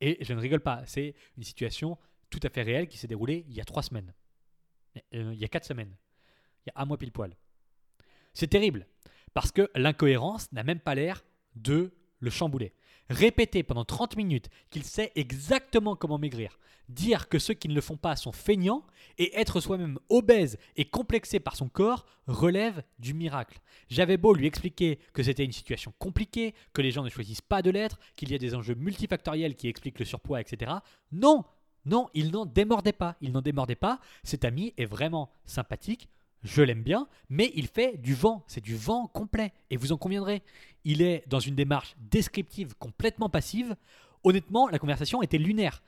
Et je ne rigole pas, c'est une situation tout à fait réelle qui s'est déroulée il y a trois semaines. Euh, il y a quatre semaines. Il y a un mois pile poil. C'est terrible, parce que l'incohérence n'a même pas l'air de le chambouler répéter pendant 30 minutes qu'il sait exactement comment maigrir, dire que ceux qui ne le font pas sont feignants et être soi-même obèse et complexé par son corps relève du miracle. J'avais beau lui expliquer que c'était une situation compliquée, que les gens ne choisissent pas de l'être, qu'il y a des enjeux multifactoriels qui expliquent le surpoids, etc. Non, non, il n'en démordait pas. Il n'en démordait pas. Cet ami est vraiment sympathique je l'aime bien, mais il fait du vent, c'est du vent complet, et vous en conviendrez. Il est dans une démarche descriptive complètement passive. Honnêtement, la conversation était lunaire.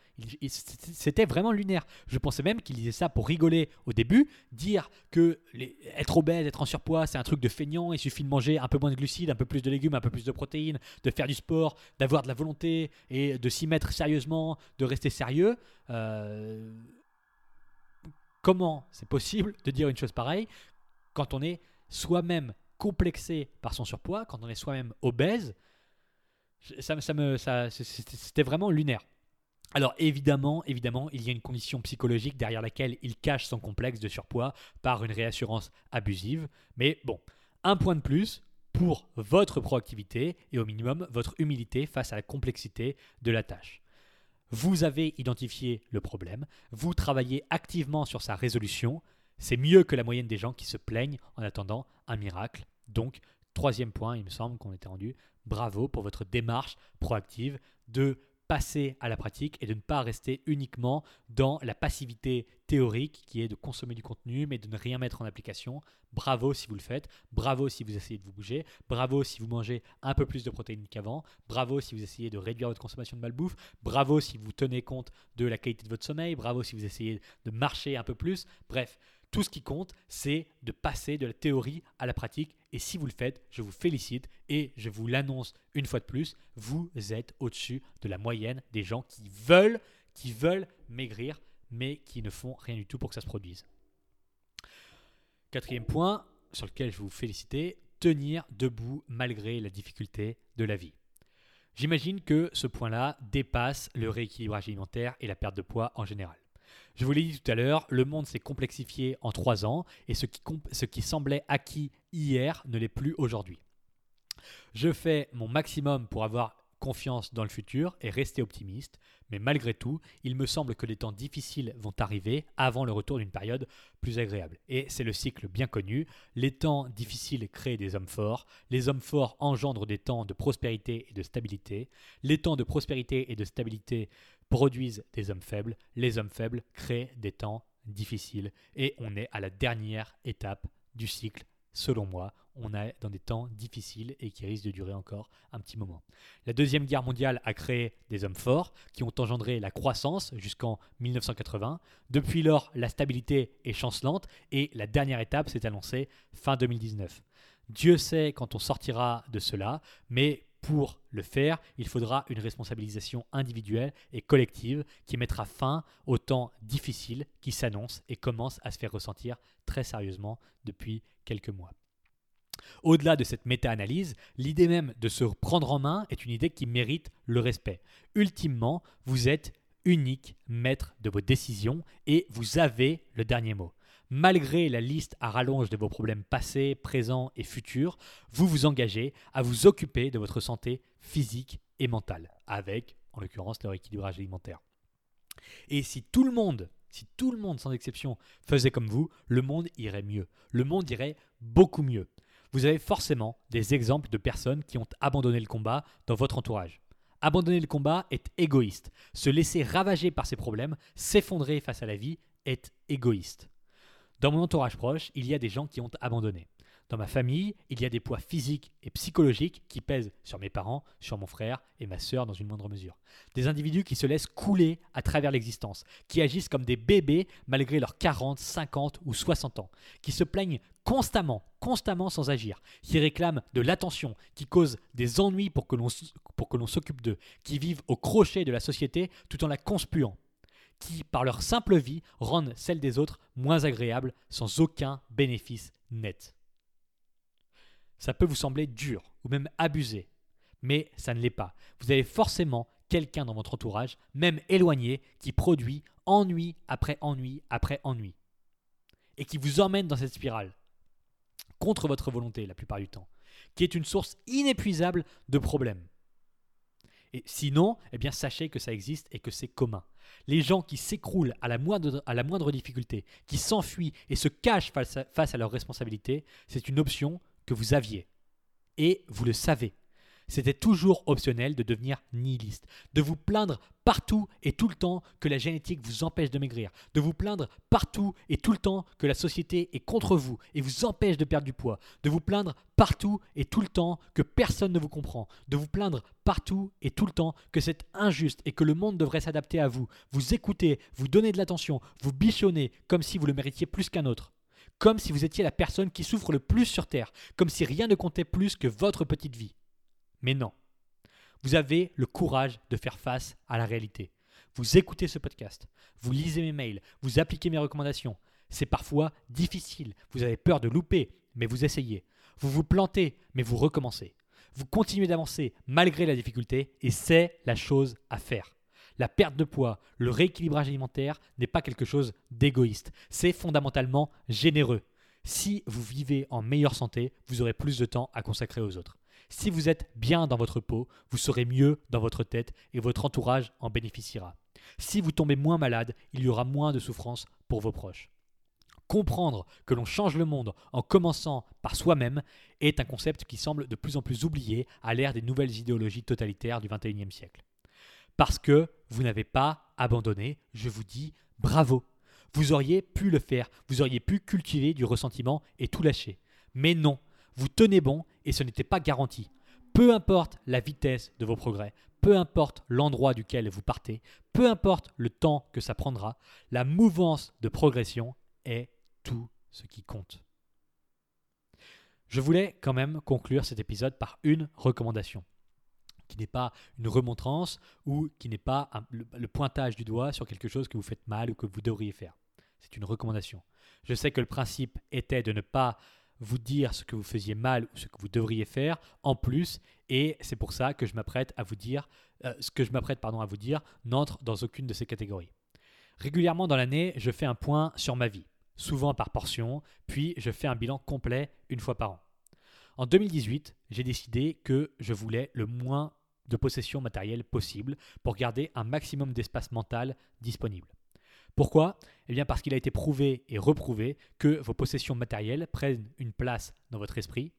C'était vraiment lunaire. Je pensais même qu'il disait ça pour rigoler au début, dire que être obèse, être en surpoids, c'est un truc de feignant, il suffit de manger un peu moins de glucides, un peu plus de légumes, un peu plus de protéines, de faire du sport, d'avoir de la volonté et de s'y mettre sérieusement, de rester sérieux. Euh, Comment c'est possible de dire une chose pareille quand on est soi-même complexé par son surpoids, quand on est soi-même obèse ça, ça me, ça, C'était vraiment lunaire. Alors évidemment, évidemment, il y a une condition psychologique derrière laquelle il cache son complexe de surpoids par une réassurance abusive. Mais bon, un point de plus pour votre proactivité et au minimum votre humilité face à la complexité de la tâche. Vous avez identifié le problème, vous travaillez activement sur sa résolution. C'est mieux que la moyenne des gens qui se plaignent en attendant un miracle. Donc, troisième point, il me semble qu'on était rendu. Bravo pour votre démarche proactive de passer à la pratique et de ne pas rester uniquement dans la passivité théorique qui est de consommer du contenu mais de ne rien mettre en application. Bravo si vous le faites, bravo si vous essayez de vous bouger, bravo si vous mangez un peu plus de protéines qu'avant, bravo si vous essayez de réduire votre consommation de malbouffe, bravo si vous tenez compte de la qualité de votre sommeil, bravo si vous essayez de marcher un peu plus. Bref, tout ce qui compte, c'est de passer de la théorie à la pratique. Et si vous le faites, je vous félicite et je vous l'annonce une fois de plus, vous êtes au-dessus de la moyenne des gens qui veulent, qui veulent maigrir mais qui ne font rien du tout pour que ça se produise. Quatrième point, sur lequel je vous féliciter, tenir debout malgré la difficulté de la vie. J'imagine que ce point-là dépasse le rééquilibrage alimentaire et la perte de poids en général. Je vous l'ai dit tout à l'heure, le monde s'est complexifié en trois ans et ce qui, semblait acquis hier ne l'est plus aujourd'hui. Je fais mon maximum pour avoir confiance dans le futur et rester optimiste, mais malgré tout, il me semble que les temps difficiles vont arriver avant le retour d'une période plus agréable. Et c'est le cycle bien connu, les temps difficiles créent des hommes forts, les hommes forts engendrent des temps de prospérité et de stabilité, les temps de prospérité et de stabilité produisent des hommes faibles, les hommes faibles créent des temps difficiles, et on est à la dernière étape du cycle selon moi, on est dans des temps difficiles et qui risquent de durer encore un petit moment. La Deuxième Guerre mondiale a créé des hommes forts qui ont engendré la croissance jusqu'en 1980. Depuis lors, la stabilité est chancelante et la dernière étape s'est annoncée fin 2019. Dieu sait quand on sortira de cela, mais pour le faire, il faudra une responsabilisation individuelle et collective qui mettra fin aux temps difficiles qui s'annoncent et commencent à se faire ressentir très sérieusement depuis quelques mois. Au-delà de cette méta-analyse, l'idée même de se prendre en main est une idée qui mérite le respect. Ultimement, vous êtes unique maître de vos décisions et vous avez le dernier mot. Malgré la liste à rallonge de vos problèmes passés, présents et futurs, vous vous engagez à vous occuper de votre santé physique et mentale, avec, en l'occurrence, le rééquilibrage alimentaire. Et si tout le monde si tout le monde, sans exception, faisait comme vous, le monde irait mieux. Le monde irait beaucoup mieux. Vous avez forcément des exemples de personnes qui ont abandonné le combat dans votre entourage. Abandonner le combat est égoïste. Se laisser ravager par ses problèmes, s'effondrer face à la vie, est égoïste. Dans mon entourage proche, il y a des gens qui ont abandonné. Dans ma famille, il y a des poids physiques et psychologiques qui pèsent sur mes parents, sur mon frère et ma sœur dans une moindre mesure. Des individus qui se laissent couler à travers l'existence, qui agissent comme des bébés malgré leurs 40, 50 ou 60 ans, qui se plaignent constamment, constamment sans agir, qui réclament de l'attention, qui causent des ennuis pour que l'on s'occupe d'eux, qui vivent au crochet de la société tout en la conspuant qui, par leur simple vie, rendent celle des autres moins agréable sans aucun bénéfice net. Ça peut vous sembler dur ou même abusé, mais ça ne l'est pas. Vous avez forcément quelqu'un dans votre entourage, même éloigné, qui produit ennui après ennui après ennui, et qui vous emmène dans cette spirale, contre votre volonté la plupart du temps, qui est une source inépuisable de problèmes. Et sinon, eh bien, sachez que ça existe et que c'est commun. Les gens qui s'écroulent à, la moindre, difficulté, qui s'enfuient et se cachent face à leurs responsabilités, c'est une option que vous aviez. Et vous le savez. C'était toujours optionnel de devenir nihiliste, de vous plaindre partout et tout le temps que la génétique vous empêche de maigrir, de vous plaindre partout et tout le temps que la société est contre vous et vous empêche de perdre du poids, de vous plaindre partout et tout le temps que personne ne vous comprend, de vous plaindre partout et tout le temps que c'est injuste et que le monde devrait s'adapter à vous, vous écouter, vous donner de l'attention, vous bichonner comme si vous le méritiez plus qu'un autre comme si vous étiez la personne qui souffre le plus sur Terre, comme si rien ne comptait plus que votre petite vie. Mais non. Vous avez le courage de faire face à la réalité. Vous écoutez ce podcast, vous lisez mes mails, vous appliquez mes recommandations. C'est parfois difficile, vous avez peur de louper, mais vous essayez. Vous vous plantez, mais vous recommencez. Vous continuez d'avancer malgré la difficulté, et c'est la chose à faire. La perte de poids, le rééquilibrage alimentaire n'est pas quelque chose d'égoïste, c'est fondamentalement généreux. Si vous vivez en meilleure santé, vous aurez plus de temps à consacrer aux autres. Si vous êtes bien dans votre peau, vous serez mieux dans votre tête et votre entourage en bénéficiera. Si vous tombez moins malade, il y aura moins de souffrance pour vos proches. Comprendre que l'on change le monde en commençant par soi-même est un concept qui semble de plus en plus oublié à l'ère des nouvelles idéologies totalitaires du XXIe siècle. Parce que vous n'avez pas abandonné, je vous dis bravo. Vous auriez pu le faire, vous auriez pu cultiver du ressentiment et tout lâcher. Mais non, vous tenez bon et ce n'était pas garanti. Peu importe la vitesse de vos progrès, peu importe l'endroit duquel vous partez, peu importe le temps que ça prendra, la mouvance de progression est tout ce qui compte. Je voulais quand même conclure cet épisode par une recommandation. qui n'est pas une remontrance ou qui n'est pas le pointage du doigt sur quelque chose que vous faites mal ou que vous devriez faire. C'est une recommandation. Je sais que le principe était de ne pas vous dire ce que vous faisiez mal ou ce que vous devriez faire en plus, et c'est pour ça que je m'apprête à vous dire, euh, ce que je m'apprête pardon à vous dire n'entre dans aucune de ces catégories. Régulièrement dans l'année, je fais un point sur ma vie, souvent par portion, puis je fais un bilan complet une fois par an. En 2018, j'ai décidé que je voulais le moins de possessions matérielles possible pour garder un maximum d'espace mental disponible. Pourquoi? Eh bien parce qu'il a été prouvé et reprouvé que vos possessions matérielles prennent une place dans votre esprit.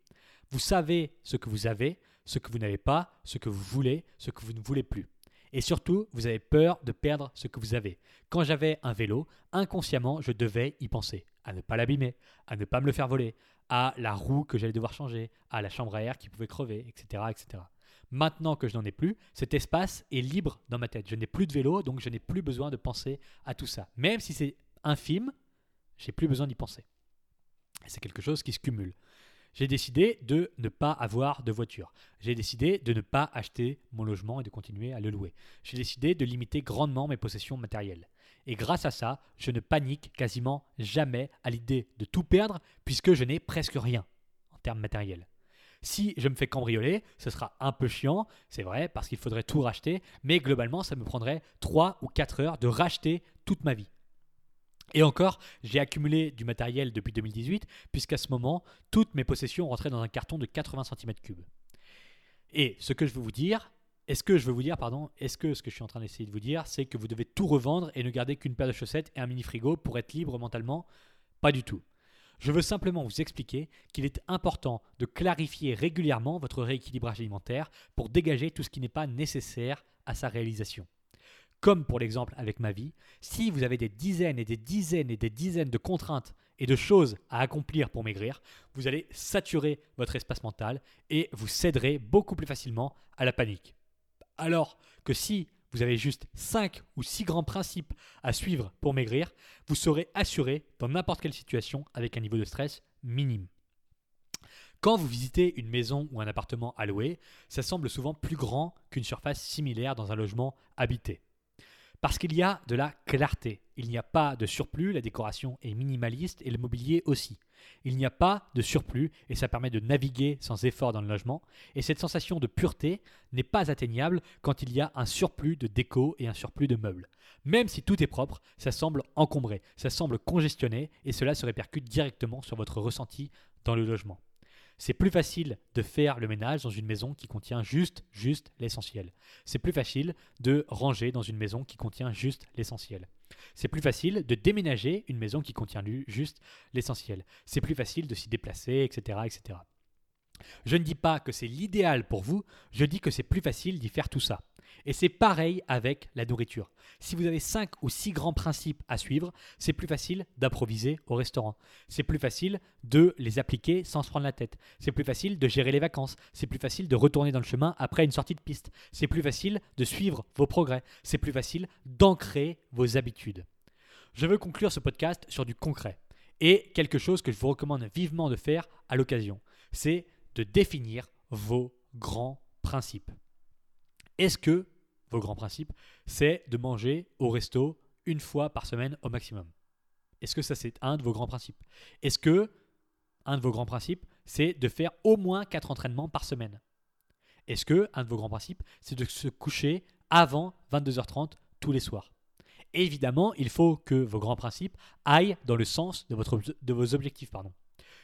Vous savez ce que vous avez, ce que vous n'avez pas, ce que vous voulez, ce que vous ne voulez plus. Et surtout, vous avez peur de perdre ce que vous avez. Quand j'avais un vélo, inconsciemment, je devais y penser. À ne pas l'abîmer, à ne pas me le faire voler, à la roue que j'allais devoir changer, à la chambre à air qui pouvait crever, etc. etc. Maintenant que je n'en ai plus, cet espace est libre dans ma tête. Je n'ai plus de vélo, donc je n'ai plus besoin de penser à tout ça. Même si c'est infime, j'ai plus besoin d'y penser. C'est quelque chose qui se cumule. J'ai décidé de ne pas avoir de voiture. J'ai décidé de ne pas acheter mon logement et de continuer à le louer. J'ai décidé de limiter grandement mes possessions matérielles. Et grâce à ça, je ne panique quasiment jamais à l'idée de tout perdre puisque je n'ai presque rien en termes matériels. Si je me fais cambrioler, ce sera un peu chiant, c'est vrai, parce qu'il faudrait tout racheter, mais globalement, ça me prendrait 3 ou 4 heures de racheter toute ma vie. Et encore, j'ai accumulé du matériel depuis 2018, puisqu'à ce moment, toutes mes possessions rentraient dans un carton de 80 cm3. Et ce que je veux vous dire, est-ce que je veux vous dire, pardon, est-ce que ce que je suis en train d'essayer de vous dire, c'est que vous devez tout revendre et ne garder qu'une paire de chaussettes et un mini frigo pour être libre mentalement? Pas du tout. Je veux simplement vous expliquer qu'il est important de clarifier régulièrement votre rééquilibrage alimentaire pour dégager tout ce qui n'est pas nécessaire à sa réalisation. Comme pour l'exemple avec ma vie, si vous avez des dizaines et des dizaines et des dizaines de contraintes et de choses à accomplir pour maigrir, vous allez saturer votre espace mental et vous céderez beaucoup plus facilement à la panique. Alors que si vous avez juste 5 ou 6 grands principes à suivre pour maigrir, vous serez assuré dans n'importe quelle situation avec un niveau de stress minime. Quand vous visitez une maison ou un appartement à louer, ça semble souvent plus grand qu'une surface similaire dans un logement habité. Parce qu'il y a de la clarté. Il n'y a pas de surplus, la décoration est minimaliste et le mobilier aussi. Il n'y a pas de surplus et ça permet de naviguer sans effort dans le logement. Et cette sensation de pureté n'est pas atteignable quand il y a un surplus de déco et un surplus de meubles. Même si tout est propre, ça semble encombré, ça semble congestionné et cela se répercute directement sur votre ressenti dans le logement. C'est plus facile de faire le ménage dans une maison qui contient juste, juste l'essentiel. C'est plus facile de ranger dans une maison qui contient juste l'essentiel. C'est plus facile de déménager une maison qui contient juste l'essentiel. C'est plus facile de s'y déplacer, etc., etc. Je ne dis pas que c'est l'idéal pour vous, je dis que c'est plus facile d'y faire tout ça. Et c'est pareil avec la nourriture. Si vous avez 5 ou 6 grands principes à suivre, c'est plus facile d'improviser au restaurant. C'est plus facile de les appliquer sans se prendre la tête. C'est plus facile de gérer les vacances. C'est plus facile de retourner dans le chemin après une sortie de piste. C'est plus facile de suivre vos progrès. C'est plus facile d'ancrer vos habitudes. Je veux conclure ce podcast sur du concret et quelque chose que je vous recommande vivement de faire à l'occasion. C'est de définir vos grands principes. Est-ce que vos grands principes, c'est de manger au resto une fois par semaine au maximum? Est-ce que ça, c'est un de vos grands principes? Est-ce que un de vos grands principes, c'est de faire au moins 4 entraînements par semaine? Est-ce que un de vos grands principes, c'est de se coucher avant 22h30 tous les soirs? Évidemment, il faut que vos grands principes aillent dans le sens de, vos objectifs. Pardon.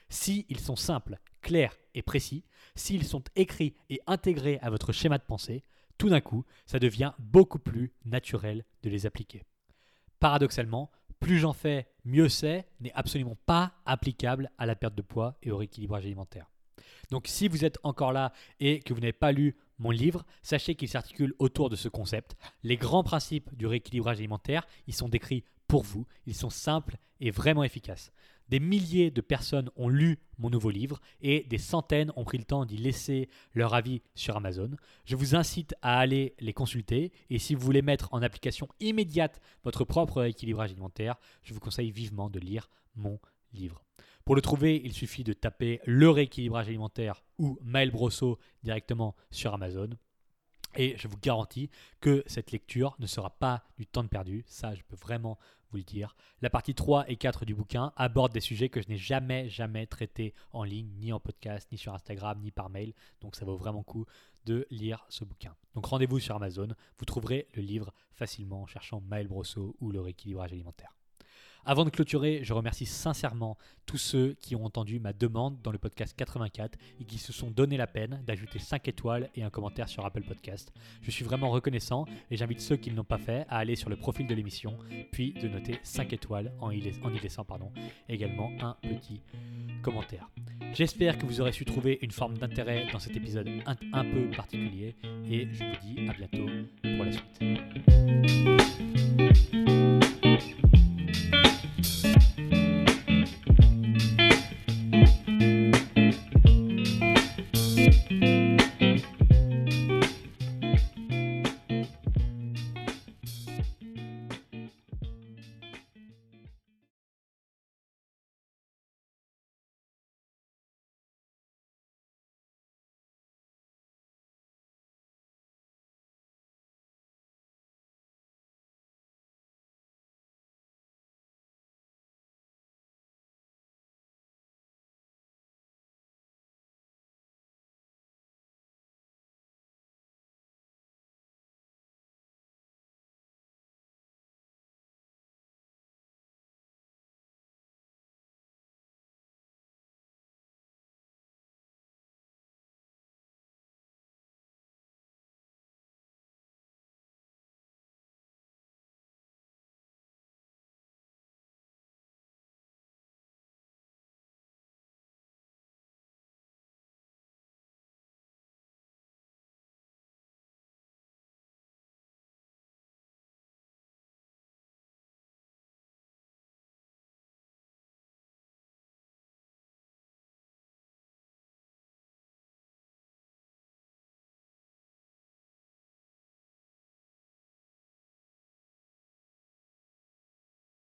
S'ils sont simples, clairs et précis, s'ils sont écrits et intégrés à votre schéma de pensée, tout d'un coup, ça devient beaucoup plus naturel de les appliquer. Paradoxalement, plus j'en fais, mieux c'est n'est absolument pas applicable à la perte de poids et au rééquilibrage alimentaire. Donc si vous êtes encore là et que vous n'avez pas lu mon livre, sachez qu'il s'articule autour de ce concept. Les grands principes du rééquilibrage alimentaire, ils sont décrits pour vous, ils sont simples et vraiment efficaces. Des milliers de personnes ont lu mon nouveau livre et des centaines ont pris le temps d'y laisser leur avis sur Amazon. Je vous incite à aller les consulter et si vous voulez mettre en application immédiate votre propre rééquilibrage alimentaire, je vous conseille vivement de lire mon livre. Pour le trouver, il suffit de taper le rééquilibrage alimentaire ou Maël Brosseau directement sur Amazon. Et je vous garantis que cette lecture ne sera pas du temps perdu, ça je peux vraiment vous le dire. La partie 3 et 4 du bouquin abordent des sujets que je n'ai jamais, jamais traités en ligne, ni en podcast, ni sur Instagram, ni par mail. Donc ça vaut vraiment le coup de lire ce bouquin. Donc rendez-vous sur Amazon, vous trouverez le livre facilement en cherchant Maël Brosseau ou le rééquilibrage alimentaire. Avant de clôturer, je remercie sincèrement tous ceux qui ont entendu ma demande dans le podcast 84 et qui se sont donné la peine d'ajouter 5 étoiles et un commentaire sur Apple Podcast. Je suis vraiment reconnaissant et j'invite ceux qui ne l'ont pas fait à aller sur le profil de l'émission, puis de noter 5 étoiles en y, laissant pardon, également un petit commentaire. J'espère que vous aurez su trouver une forme d'intérêt dans cet épisode un, un peu particulier et je vous dis à bientôt pour la suite.